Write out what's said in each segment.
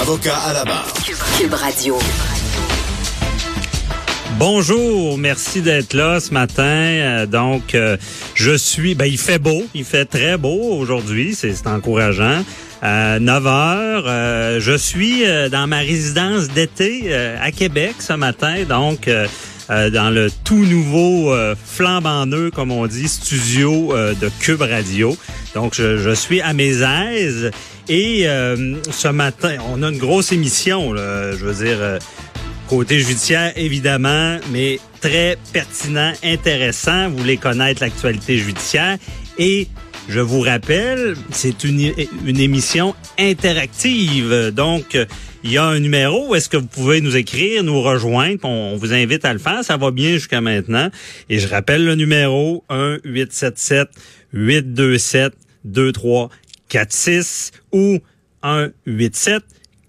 Avocat à la barre. Cube Radio. Bonjour, merci d'être là ce matin. Euh, donc, euh, je suis, ben il fait beau, il fait très beau aujourd'hui, c'est c'est encourageant. Euh, 9 heures, euh, je suis euh, dans ma résidence d'été euh, à Québec ce matin, donc euh, euh, dans le tout nouveau euh, flambant neuf, comme on dit, studio euh, de Cube Radio. Donc, je, je suis à mes aises et euh, ce matin, on a une grosse émission, là, je veux dire. euh, Côté judiciaire, évidemment, mais très pertinent, intéressant. Vous voulez connaître l'actualité judiciaire. Et je vous rappelle, c'est une, une émission interactive. Donc, il y a un numéro est-ce que vous pouvez nous écrire, nous rejoindre. On, on vous invite à le faire. Ça va bien jusqu'à maintenant. Et je rappelle le numéro 1-877-827-2346 ou 187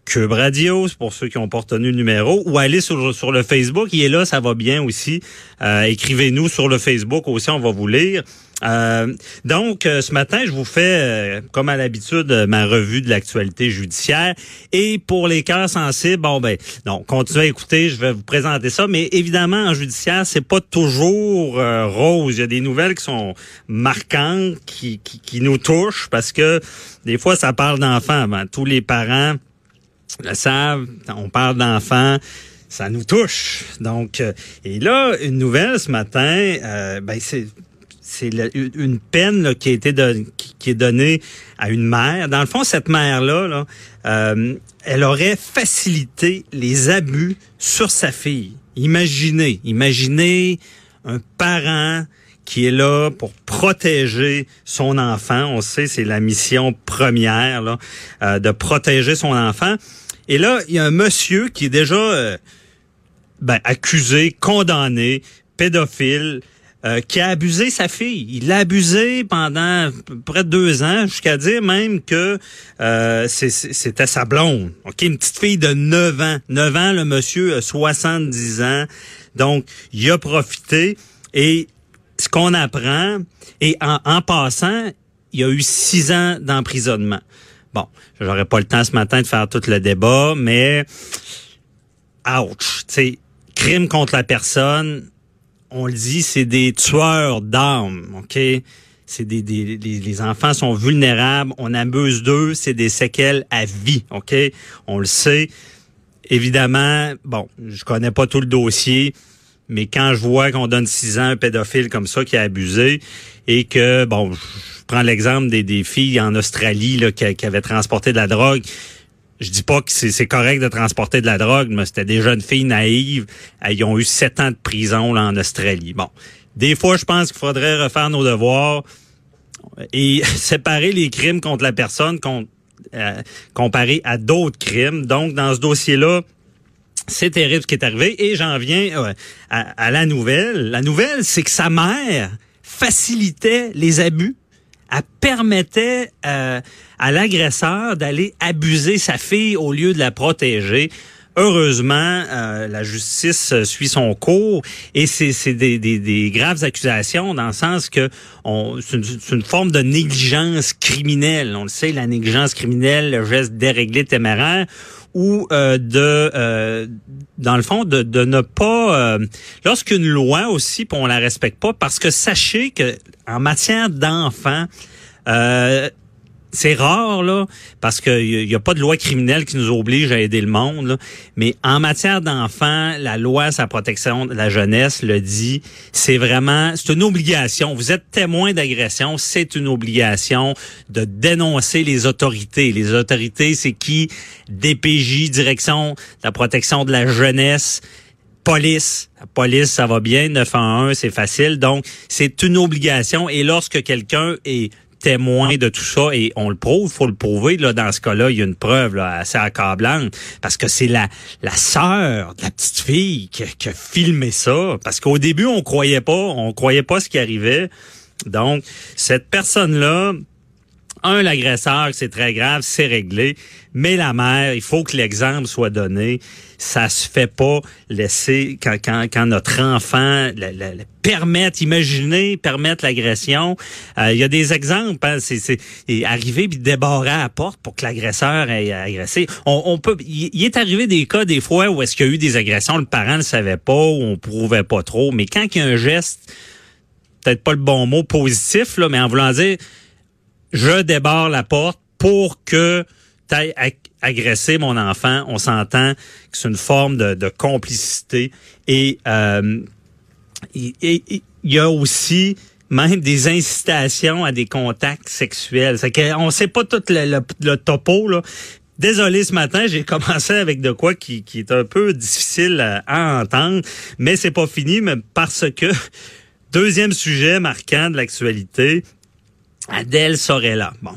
Cube Radio, pour ceux qui ont pas retenu le numéro, ou allez sur, sur le Facebook, il est là, ça va bien aussi. Euh, Écrivez-nous sur le Facebook aussi, on va vous lire. Euh, donc, euh, ce matin, je vous fais, euh, comme à l'habitude, ma revue de l'actualité judiciaire. Et pour les cœurs sensibles, bon ben, non, continuez à écouter, je vais vous présenter ça. Mais évidemment, en judiciaire, c'est pas toujours rose. Il y a des nouvelles qui sont marquantes, qui, qui, qui nous touchent, parce que des fois, ça parle d'enfants. Ben, tous les parents le savent, on parle d'enfants, ça nous touche. Donc, euh, et là, une nouvelle ce matin, euh, ben c'est c'est une peine là, qui a été qui est donnée à une mère. Dans le fond, cette mère-là, là, euh, elle aurait facilité les abus sur sa fille. Imaginez, imaginez un parent qui est là pour protéger son enfant. On sait, c'est la mission première là, euh, de protéger son enfant. Et là, il y a un monsieur qui est déjà euh, ben, accusé, condamné, pédophile, euh, qui a abusé sa fille. Il l'a abusé pendant près de deux ans, jusqu'à dire même que euh, c'était sa blonde. Ok, Une petite fille de 9 ans. 9 ans, le monsieur a 70 ans. Donc, il a profité. Et ce qu'on apprend, et en, en passant, il a eu six ans d'emprisonnement. Bon, j'aurais pas le temps ce matin de faire tout le débat, mais ouch, tu crime contre la personne, on le dit, c'est des tueurs d'âmes, OK? C'est des, des les, les enfants sont vulnérables, on abuse d'eux, c'est des séquelles à vie, OK? On le sait. Évidemment, bon, je connais pas tout le dossier, mais quand je vois qu'on donne six ans à un pédophile comme ça qui a abusé et que, bon, je prends l'exemple des, des filles en Australie là, qui, qui avaient transporté de la drogue, je dis pas que c'est correct de transporter de la drogue, mais c'était des jeunes filles naïves. Elles ont eu sept ans de prison là, en Australie. Bon, des fois, je pense qu'il faudrait refaire nos devoirs et séparer les crimes contre la personne contre, euh, comparé à d'autres crimes. Donc, dans ce dossier-là, c'est terrible ce qui est arrivé. Et j'en viens euh, à la nouvelle. La nouvelle, c'est que sa mère facilitait les abus. Elle permettait euh, à l'agresseur d'aller abuser sa fille au lieu de la protéger. Heureusement, euh, la justice suit son cours et c'est des, des, des graves accusations dans le sens que c'est une, une forme de négligence criminelle. On le sait, la négligence criminelle, le geste déréglé téméraire ou euh, de euh, dans le fond de, de ne pas euh, lorsqu'une loi aussi on la respecte pas parce que sachez que en matière d'enfants euh, c'est rare là parce qu'il n'y a, pas de loi criminelle qui nous oblige à aider le monde. Mais en matière d'enfants, la loi la protection de la jeunesse le dit. C'est vraiment, c'est une obligation. Vous êtes témoin d'agression, c'est une obligation de dénoncer les autorités. Les autorités, c'est qui? DPJ, direction de la protection de la jeunesse police. La police, ça va bien, 911, c'est facile. Donc, c'est une obligation. Et lorsque quelqu'un est témoin de tout ça et on le prouve, faut le prouver là dans ce cas-là, il y a une preuve là, assez accablante parce que c'est la la sœur de la petite fille qui, qui a filmé ça parce qu'au début on croyait pas, on croyait pas ce qui arrivait. Donc cette personne là un, l'agresseur, c'est très grave, c'est réglé. Mais la mère, il faut que l'exemple soit donné. Ça se fait pas laisser quand, quand, quand notre enfant la, la, permettre, imaginer, permettre l'agression. Euh, il y a des exemples. Hein, c'est, c'est arriver puis débarrer à la porte pour que l'agresseur ait agressé. On, on peut. Il est arrivé des cas des fois où est-ce qu'il y a eu des agressions, le parent ne savait pas ou on prouvait pas trop. Mais quand il y a un geste, peut-être pas le bon mot positif là, mais en voulant dire je débarre la porte pour que tu ailles agresser mon enfant. On s'entend que c'est une forme de, complicité. Et euh, il y a aussi même des incitations à des contacts sexuels. C'est qu'on sait pas tout le, topo, là. Désolé ce matin, j'ai commencé avec de quoi qui, est un peu difficile à, entendre, mais c'est pas fini, parce que deuxième sujet marquant de l'actualité, Adèle Sorella. Bon,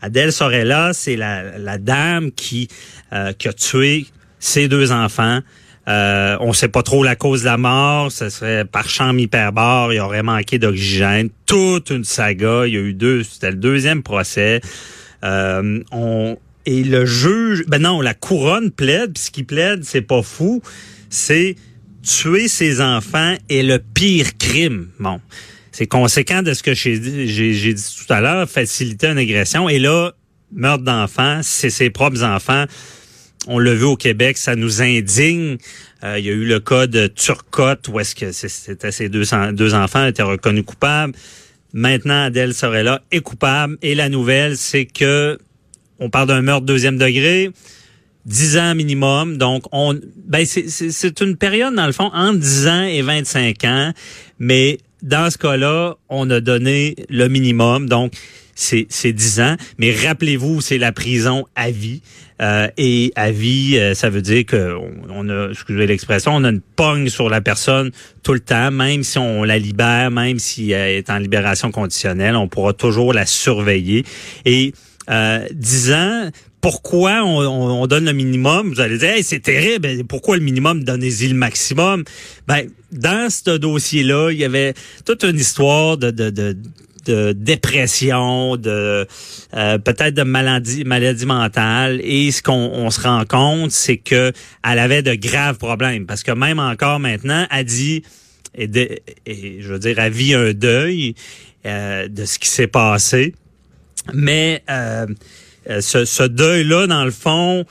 Adèle Sorella, c'est la, dame qui, euh, qui a tué ses deux enfants. Euh, on sait pas trop la cause de la mort. Ce serait par champ hyperbore. Il aurait manqué d'oxygène. Toute une saga. Il y a eu deux. C'était le deuxième procès. Euh, on et le juge. Ben non, la couronne plaide. Puis ce qui plaide, c'est pas fou. C'est tuer ses enfants est le pire crime. Bon c'est conséquent de ce que j'ai dit tout à l'heure, faciliter une agression. Et là, meurtre d'enfant, c'est ses propres enfants. On l'a vu au Québec, ça nous indigne. Euh, il y a eu le cas de Turcotte où est-ce que c'était ses deux, enfants étaient reconnus coupables. Maintenant, Adèle Sorella est coupable. Et la nouvelle, c'est que on parle d'un meurtre deuxième degré. 10 ans minimum. Donc, on, ben, c'est une période, dans le fond, entre 10 ans et 25 ans. Mais dans ce cas-là, on a donné le minimum, donc c'est 10 ans. Mais rappelez-vous, c'est la prison à vie. Euh, et à vie, euh, ça veut dire que on, a, excusez l'expression, on a une pogne sur la personne tout le temps, même si on la libère, même si elle est en libération conditionnelle, on pourra toujours la surveiller. Et euh, 10 ans, pourquoi on, donne le minimum? Vous allez dire, c'est terrible, pourquoi le minimum? Donnez-y le maximum? Ben, dans ce dossier-là, il y avait toute une histoire de, de, de, dépression, de euh, peut-être de maladie, maladie mentale. Et ce qu'on se rend compte, c'est que elle avait de graves problèmes. Parce que même encore maintenant, elle dit, et, je veux dire, elle vit un deuil euh, de ce qui s'est passé. Mais euh, euh, ce, deuil-là, dans le fond,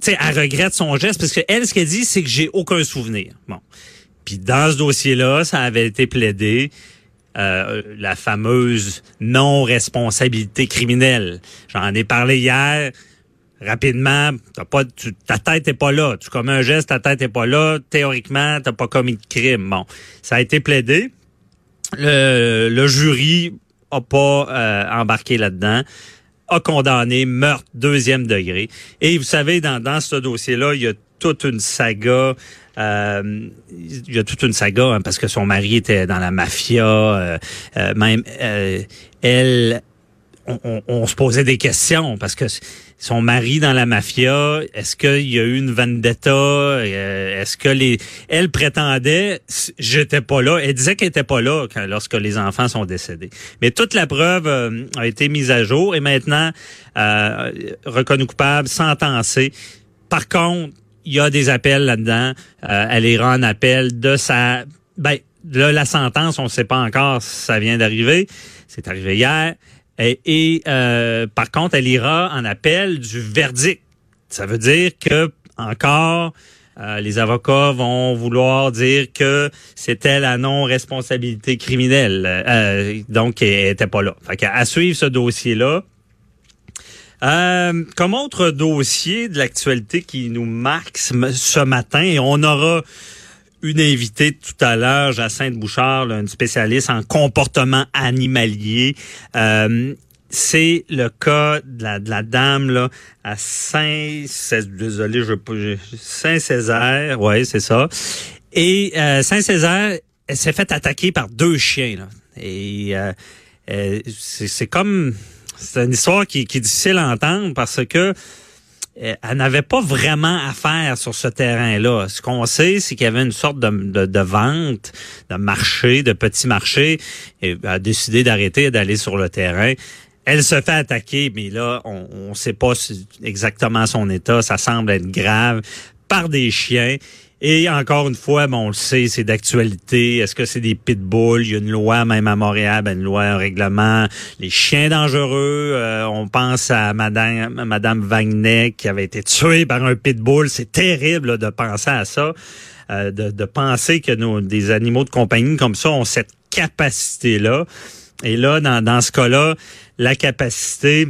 tu sais, elle regrette son geste parce que elle, ce qu'elle dit, c'est que j'ai aucun souvenir. Bon. Puis dans ce dossier-là, ça avait été plaidé. Euh, la fameuse non-responsabilité criminelle. J'en ai parlé hier. Rapidement, t'as pas, ta tête est pas là. Tu commets un geste, ta tête est pas là. Théoriquement, t'as pas commis de crime. Bon, ça a été plaidé. Le, le jury a pas euh, embarqué là-dedans a condamné meurtre deuxième degré. Et vous savez, dans, dans ce dossier-là, il y a toute une saga. Euh, il y a toute une saga hein, parce que son mari était dans la mafia. Euh, euh, même elle, on, on, se posait des questions parce que son mari dans la mafia, est-ce qu'il y a eu une vendetta? Euh, est-ce que les... Elle prétendait, j'étais pas là. Elle disait qu'elle était pas là lorsque les enfants sont décédés. Mais toute la preuve euh, a été mise à jour et maintenant euh, reconnue coupable, sentencée. Par contre, il y a des appels là-dedans. Euh, elle ira en appel de sa... Ben, de la sentence, on ne sait pas encore si ça vient d'arriver. C'est arrivé hier. Et, euh, par contre, elle ira en appel du verdict. Ça veut dire que encore euh, les avocats vont vouloir dire que c'était la non-responsabilité criminelle. Euh, donc, elle était pas là. Fait à suivre ce dossier-là. Euh, comme autre dossier de l'actualité qui nous marque ce matin, on aura une invitée tout à l'heure, Jacinthe Bouchard, une spécialiste en comportement animalier. Euh, c'est le cas de la, de la dame là à Saint désolé je Saint Césaire ouais c'est ça et euh, Saint Césaire elle s'est fait attaquer par deux chiens là et euh, euh c'est comme c'est une histoire qui, qui est difficile à entendre parce que elle n'avait pas vraiment affaire sur ce terrain-là. Ce qu'on sait, c'est qu'il y avait une sorte de, vente, de marché, de petit marché. Et elle a décidé d'arrêter d'aller sur le terrain. Elle se fait attaquer, mais là, on ne sait pas exactement son état. Ça semble être grave par des chiens. Et encore une fois, bon, on le sait, c'est d'actualité. Est-ce que c'est des pitbulls? Il y a une loi, même à Montréal, ben, une loi, un règlement. Les chiens dangereux, euh, on pense à Madame, Madame qui avait été tuée par un pitbull. C'est terrible de penser à ça, euh, de, de, penser que nos, des animaux de compagnie comme ça ont cette capacité-là. Et là, dans, dans ce cas-là, la capacité,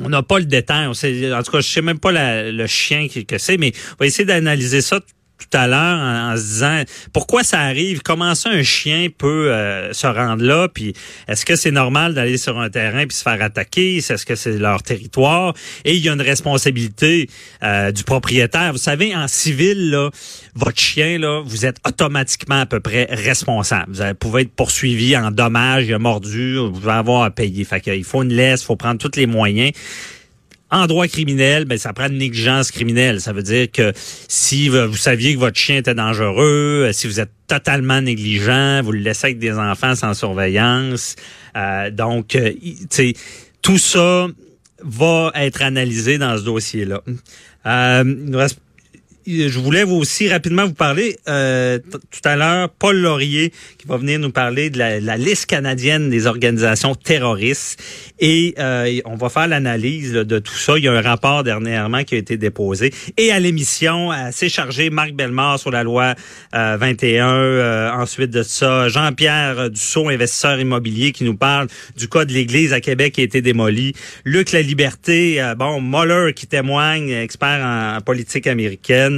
on n'a pas le détail. On sait, en tout cas, je sais même pas le chien que c'est, mais on va essayer d'analyser ça tout à l'heure en, se disant pourquoi ça arrive, comment ça un chien peut euh, se rendre là, puis est-ce que c'est normal d'aller sur un terrain puis se faire attaquer, est-ce que c'est leur territoire? Et il y a une responsabilité euh, du propriétaire. Vous savez, en civil là, votre chien là, vous êtes automatiquement à peu près responsable. Vous pouvez être poursuivi en dommages, il mordu, vous allez avoir à payer. Fait qu'il faut une laisse, il faut prendre tous les moyens. En droit criminel, ben, ça prend une négligence criminelle. Ça veut dire que si vous saviez que votre chien était dangereux, euh, si vous êtes totalement négligent, vous le laissez avec des enfants sans surveillance. Euh, donc, euh, tout ça va être analysé dans ce dossier-là. Euh, il nous reste je voulais vous aussi rapidement vous parler euh, tout à l'heure, Paul Laurier qui va venir nous parler de la, la liste canadienne des organisations terroristes et euh, on va faire l'analyse de tout ça. Il y a un rapport dernièrement qui a été déposé et à l'émission assez chargé Marc Bellemare sur la loi euh, 21. Euh, ensuite de ça, Jean-Pierre Dussault, investisseur immobilier, qui nous parle du cas de l'Église à Québec qui a été démoli. Luc La Liberté, euh, bon Mueller qui témoigne, expert en politique américaine.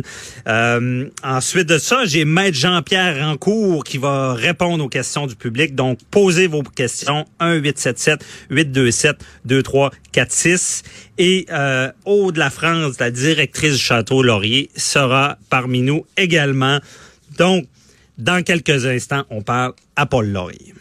Euh, ensuite de ça, j'ai Maître Jean-Pierre Rancourt qui va répondre aux questions du public. Donc, posez vos questions 1-877-827-2346. Et euh, Haut de la France, la directrice du Château Laurier, sera parmi nous également. Donc, dans quelques instants, on parle à Paul Laurier.